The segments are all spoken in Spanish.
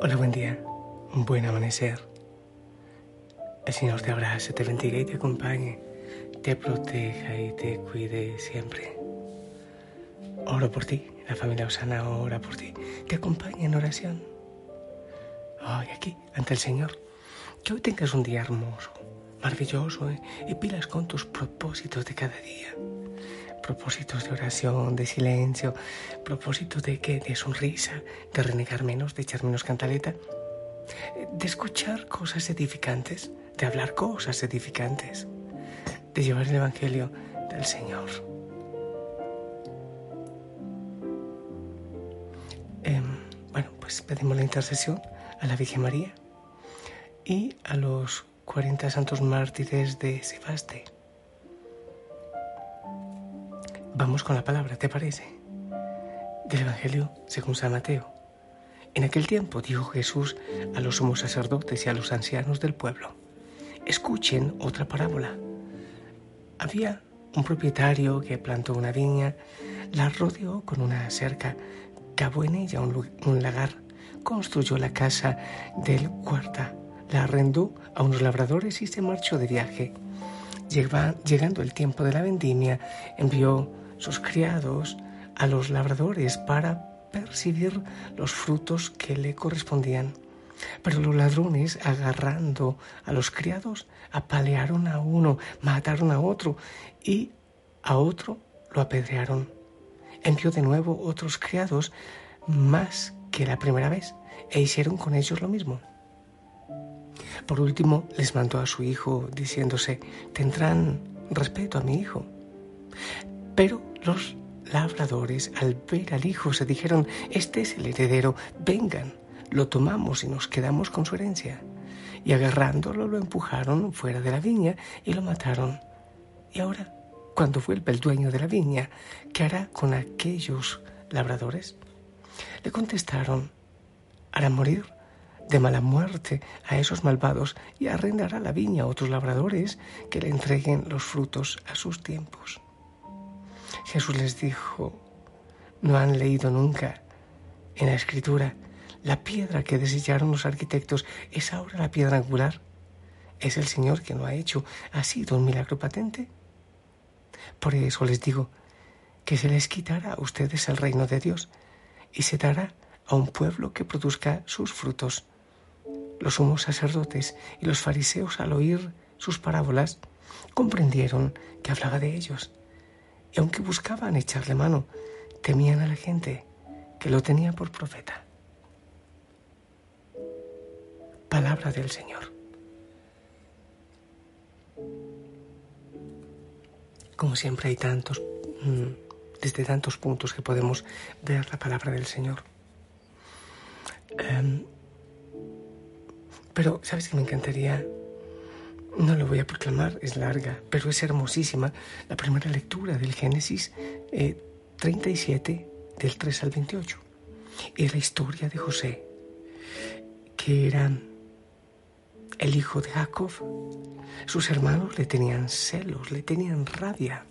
Hola, buen día, buen amanecer. El Señor te abrace, te bendiga y te acompañe, te proteja y te cuide siempre. Oro por ti, la familia Osana ora por ti, te acompaña en oración. Hoy aquí, ante el Señor, que hoy tengas un día hermoso, maravilloso ¿eh? y pilas con tus propósitos de cada día propósitos de oración, de silencio, propósitos de que de sonrisa, de renegar menos, de echar menos cantaleta, de escuchar cosas edificantes, de hablar cosas edificantes, de llevar el Evangelio del Señor. Em, bueno, pues pedimos la intercesión a la Virgen María y a los 40 santos mártires de Sebaste Vamos con la palabra, ¿te parece? Del Evangelio según San Mateo. En aquel tiempo dijo Jesús a los sumos sacerdotes y a los ancianos del pueblo, escuchen otra parábola. Había un propietario que plantó una viña, la rodeó con una cerca, cavó en ella un, lagar, construyó la casa del cuarta, la arrendó a unos labradores y se marchó de viaje. llegando el tiempo de la vendimia, envió sus criados a los labradores para percibir los frutos que le correspondían. Pero los ladrones, agarrando a los criados, apalearon a uno, mataron a otro y a otro lo apedrearon. Envió de nuevo otros criados más que la primera vez e hicieron con ellos lo mismo. Por último, les mandó a su hijo diciéndose, tendrán respeto a mi hijo. Pero los labradores, al ver al hijo, se dijeron, este es el heredero, vengan, lo tomamos y nos quedamos con su herencia. Y agarrándolo lo empujaron fuera de la viña y lo mataron. Y ahora, cuando vuelva el dueño de la viña, ¿qué hará con aquellos labradores? Le contestaron, hará morir de mala muerte a esos malvados y arrendará la viña a otros labradores que le entreguen los frutos a sus tiempos. Jesús les dijo, no han leído nunca en la escritura la piedra que desecharon los arquitectos es ahora la piedra angular. Es el Señor que lo ha hecho. ¿Ha sido un milagro patente? Por eso les digo que se les quitará a ustedes el reino de Dios y se dará a un pueblo que produzca sus frutos. Los sumos sacerdotes y los fariseos al oír sus parábolas comprendieron que hablaba de ellos aunque buscaban echarle mano, temían a la gente que lo tenía por profeta. Palabra del Señor. Como siempre hay tantos, mm, desde tantos puntos que podemos ver la palabra del Señor. Em, pero, ¿sabes que me encantaría no lo voy a proclamar, es larga, pero es hermosísima la primera lectura del Génesis 37, eh, del 3 al 28. Es la historia de José, que era el hijo de Jacob. Sus hermanos le tenían celos, le tenían rabia.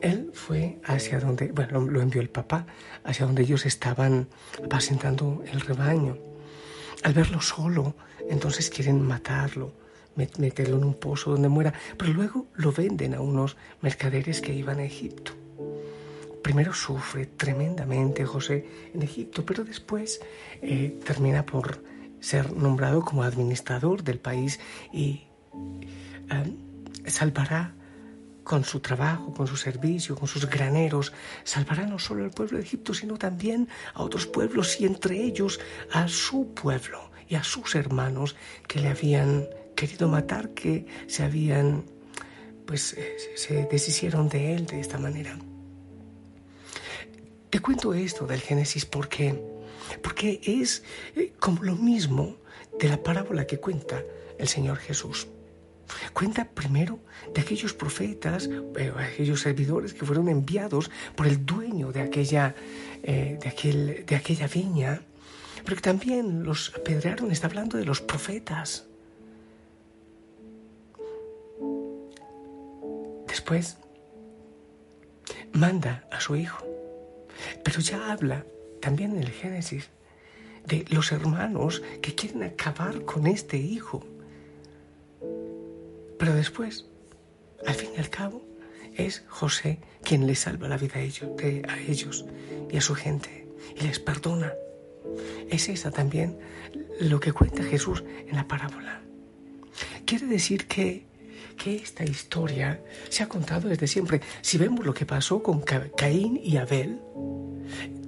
Él fue hacia donde, bueno, lo envió el papá, hacia donde ellos estaban apacentando el rebaño. Al verlo solo, entonces quieren matarlo meterlo en un pozo donde muera, pero luego lo venden a unos mercaderes que iban a Egipto. Primero sufre tremendamente José en Egipto, pero después eh, termina por ser nombrado como administrador del país y eh, salvará con su trabajo, con su servicio, con sus graneros, salvará no solo al pueblo de Egipto, sino también a otros pueblos y entre ellos a su pueblo y a sus hermanos que le habían querido matar, que se habían, pues eh, se deshicieron de él de esta manera. Te cuento esto del Génesis porque, porque es eh, como lo mismo de la parábola que cuenta el Señor Jesús. Cuenta primero de aquellos profetas, eh, aquellos servidores que fueron enviados por el dueño de aquella, de, aquel, de aquella viña, pero que también los apedrearon, está hablando de los profetas. Después manda a su hijo, pero ya habla también en el Génesis de los hermanos que quieren acabar con este hijo. Pero después, al fin y al cabo, es José quien les salva la vida a ellos, a ellos y a su gente y les perdona. Es esa también lo que cuenta Jesús en la parábola. Quiere decir que, que esta historia se ha contado desde siempre. Si vemos lo que pasó con Caín y Abel,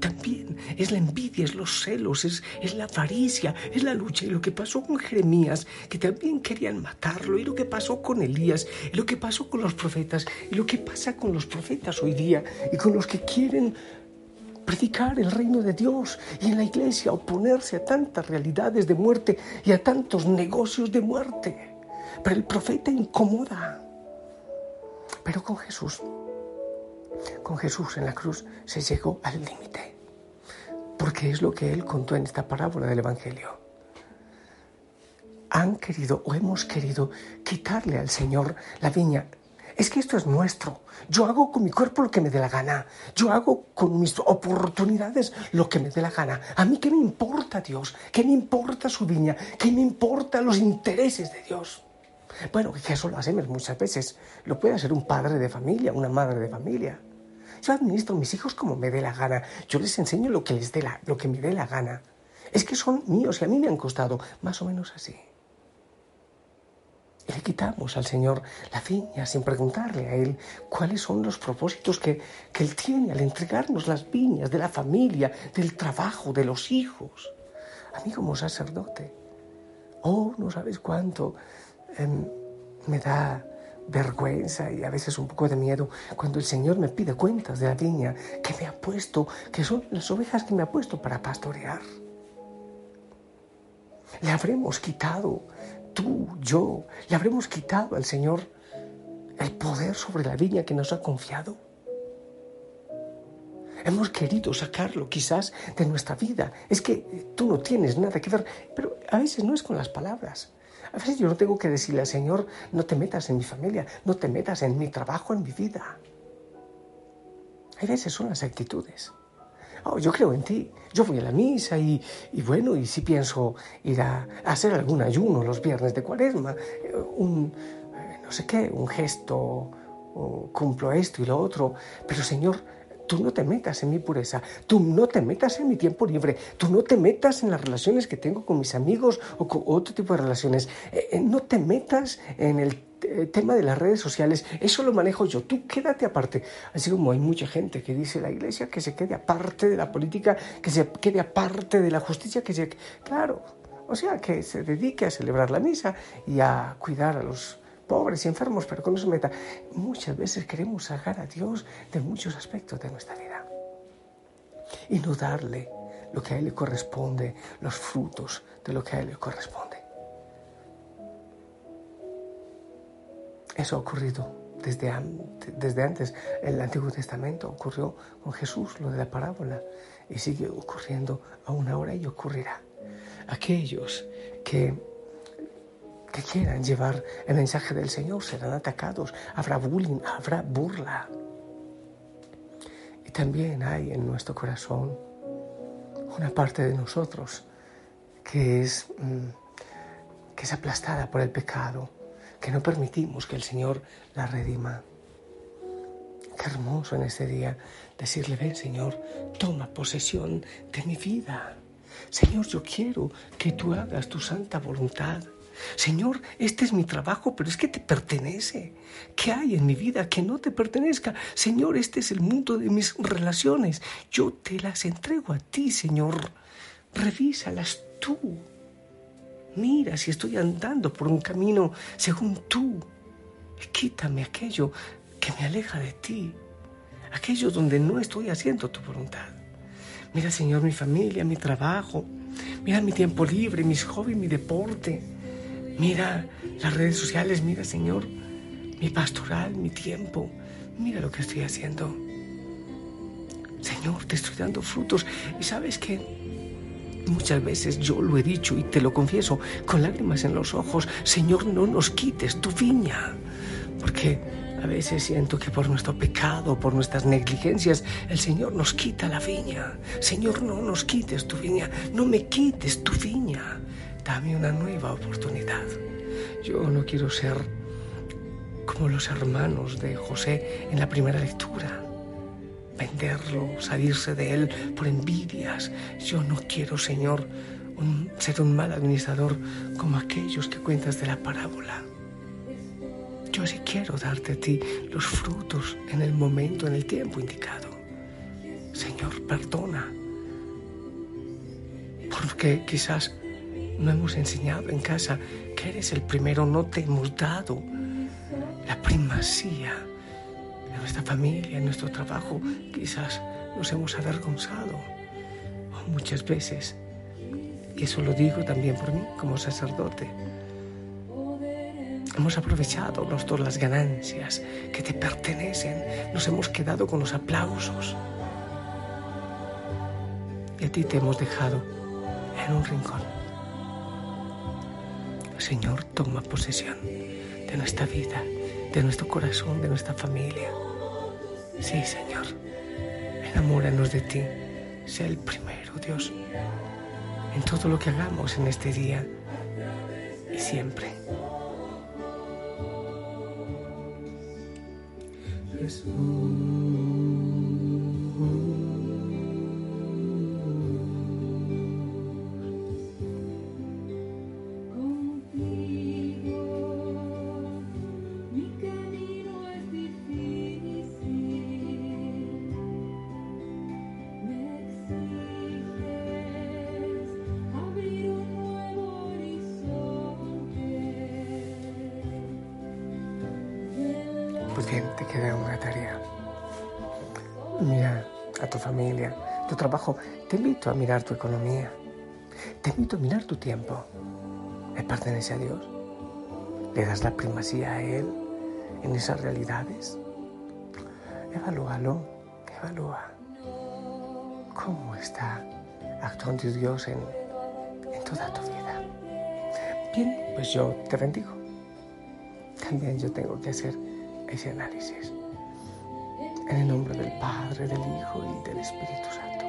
también es la envidia, es los celos, es, es, la avaricia, es la lucha. Y lo que pasó con Jeremías, que también querían matarlo, y lo que pasó con Elías, y lo que pasó con los profetas, y lo que pasa con los profetas hoy día, y con los que quieren predicar el reino de Dios y en la iglesia oponerse a tantas realidades de muerte y a tantos negocios de muerte. Pero el profeta incomoda. Pero con Jesús, con Jesús en la cruz se llegó al límite. Porque es lo que él contó en esta parábola del Evangelio. Han querido o hemos querido quitarle al Señor la viña es que esto es nuestro. Yo hago con mi cuerpo lo que me dé la gana. Yo hago con mis oportunidades lo que me dé la gana. A mí qué me importa Dios, qué me importa su viña, qué me importa los intereses de Dios. Bueno, que eso lo hacemos muchas veces. Lo puede hacer un padre de familia, una madre de familia. Yo administro a mis hijos como me dé la gana. Yo les enseño lo que, les dé la, lo que me dé la gana. Es que son míos y a mí me han costado más o menos así. Y le quitamos al Señor la viña sin preguntarle a Él cuáles son los propósitos que, Él tiene al entregarnos las viñas de la familia, del trabajo, de los hijos. A mí como sacerdote, oh, no sabes cuánto em, me da vergüenza y a veces un poco de miedo cuando el Señor me pide cuentas de la viña que me ha puesto, que son las ovejas que me ha puesto para pastorear. Le habremos quitado tú, yo, le habremos quitado al Señor el poder sobre la viña que nos ha confiado. Hemos querido sacarlo quizás de nuestra vida. Es que tú no tienes nada que ver, pero a veces no es con las palabras. A veces yo no tengo que decirle al Señor, no te metas en mi familia, no te metas en mi trabajo, en mi vida. A veces son las actitudes. Oh, yo creo en ti, yo voy a la misa y, bueno, y si pienso ir a, hacer algún ayuno los viernes de cuaresma, eh, un, eh, no sé qué, un gesto, cumplo esto y lo otro, pero Señor, tú no te metas en mi pureza, tú no te metas en mi tiempo libre, tú no te metas en las relaciones que tengo con mis amigos o con otro tipo de relaciones, eh, no te metas en el eh, tema de las redes sociales, eso lo manejo yo, tú quédate aparte. Así como hay mucha gente que dice la iglesia que se quede aparte de la política, que se quede aparte de la justicia, que se... Claro, o sea, que se dedique a celebrar la misa y a cuidar a los pobres y enfermos, pero que no meta. Muchas veces queremos sacar a Dios de muchos aspectos de nuestra vida y no darle lo que a Él le corresponde, los frutos de lo que a Él le corresponde. Eso ha ocurrido desde, antes. El Antiguo Testamento ocurrió con Jesús lo de la parábola y sigue ocurriendo aún ahora y ocurrirá. Aquellos que, que quieran llevar el mensaje del Señor serán atacados, habrá bullying, habrá burla. Y también hay en nuestro corazón una parte de nosotros que es, mm, que es aplastada por el pecado que no permitimos que el Señor la redima. Qué hermoso en este día decirle, ven Señor, toma posesión de mi vida. Señor, yo quiero que tú hagas tu santa voluntad. Señor, este es mi trabajo, pero es que te pertenece. ¿Qué hay en mi vida que no te pertenezca? Señor, este es el mundo de mis relaciones. Yo te las entrego a ti, Señor. Revísalas tú. Mira si estoy andando por un camino según tú. Quítame aquello que me aleja de ti, aquello donde no estoy haciendo tu voluntad. Mira, Señor, mi familia, mi trabajo. Mira mi tiempo libre, mis hobbies, mi deporte. Mira las redes sociales, mira, Señor, mi pastoral, mi tiempo. Mira lo que estoy haciendo. Señor, te estoy dando frutos. Y sabes que Muchas veces yo lo he dicho y te lo confieso con lágrimas en los ojos, Señor, no nos quites tu viña, porque A veces siento que por nuestro pecado, por nuestras negligencias, el Señor nos quita la viña. Señor, no nos quites tu viña, no me quites tu viña. Dame una nueva oportunidad. Yo no quiero ser como los hermanos de José en la primera lectura. Venderlo, salirse de él por envidias. Yo no quiero, Señor, ser un mal administrador como aquellos que cuentas de la parábola. Yo sí quiero darte a ti los frutos en el momento, en el tiempo indicado. Señor, perdona. Porque quizás no hemos enseñado en casa que eres el primero, no te hemos dado la primacía en nuestra familia, en nuestro trabajo. Quizás nos hemos avergonzado muchas veces. Y eso lo digo también por mí como sacerdote. Hemos aprovechado las ganancias que te pertenecen. Nos hemos quedado con los aplausos. Y a ti te hemos dejado en un rincón. Señor, toma posesión de nuestra vida, de nuestro corazón, de nuestra familia. Sí, Señor, enamóranos de ti. Sea el primero, Dios, en todo lo que hagamos en este día y siempre. Pues bien, te queda una tarea. Mira a tu familia, tu trabajo. Te invito a mirar tu economía. Te invito a mirar tu tiempo. ¿Le pertenece a Dios? ¿Le das la primacía a Él en esas realidades? Evalúalo, evalúa. ¿Cómo está actuando Dios en, en toda tu vida? Bien, pues yo te bendigo. También yo tengo que hacer ese análisis. En el nombre del Padre, del Hijo y del Espíritu Santo.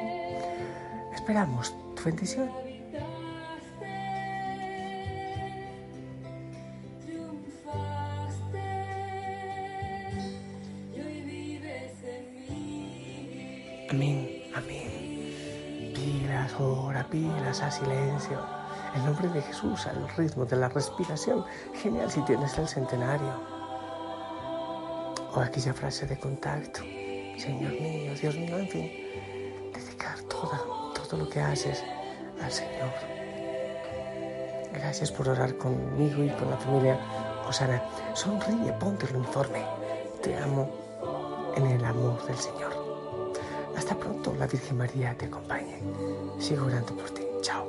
Esperamos tu bendición. Amén, amén. Pilas, ora, pilas a silencio. En nombre de Jesús, al ritmo de la respiración. Genial si tienes el centenario o aquella frase de contacto, Señor mío, Dios mío, en fin, dedicar todo, todo lo que haces al Señor. Gracias por orar conmigo y con la familia Osana. Sonríe, ponte el uniforme. Te amo en el amor del Señor. Hasta pronto, la Virgen María te acompañe. Sigo orando por ti. Chao.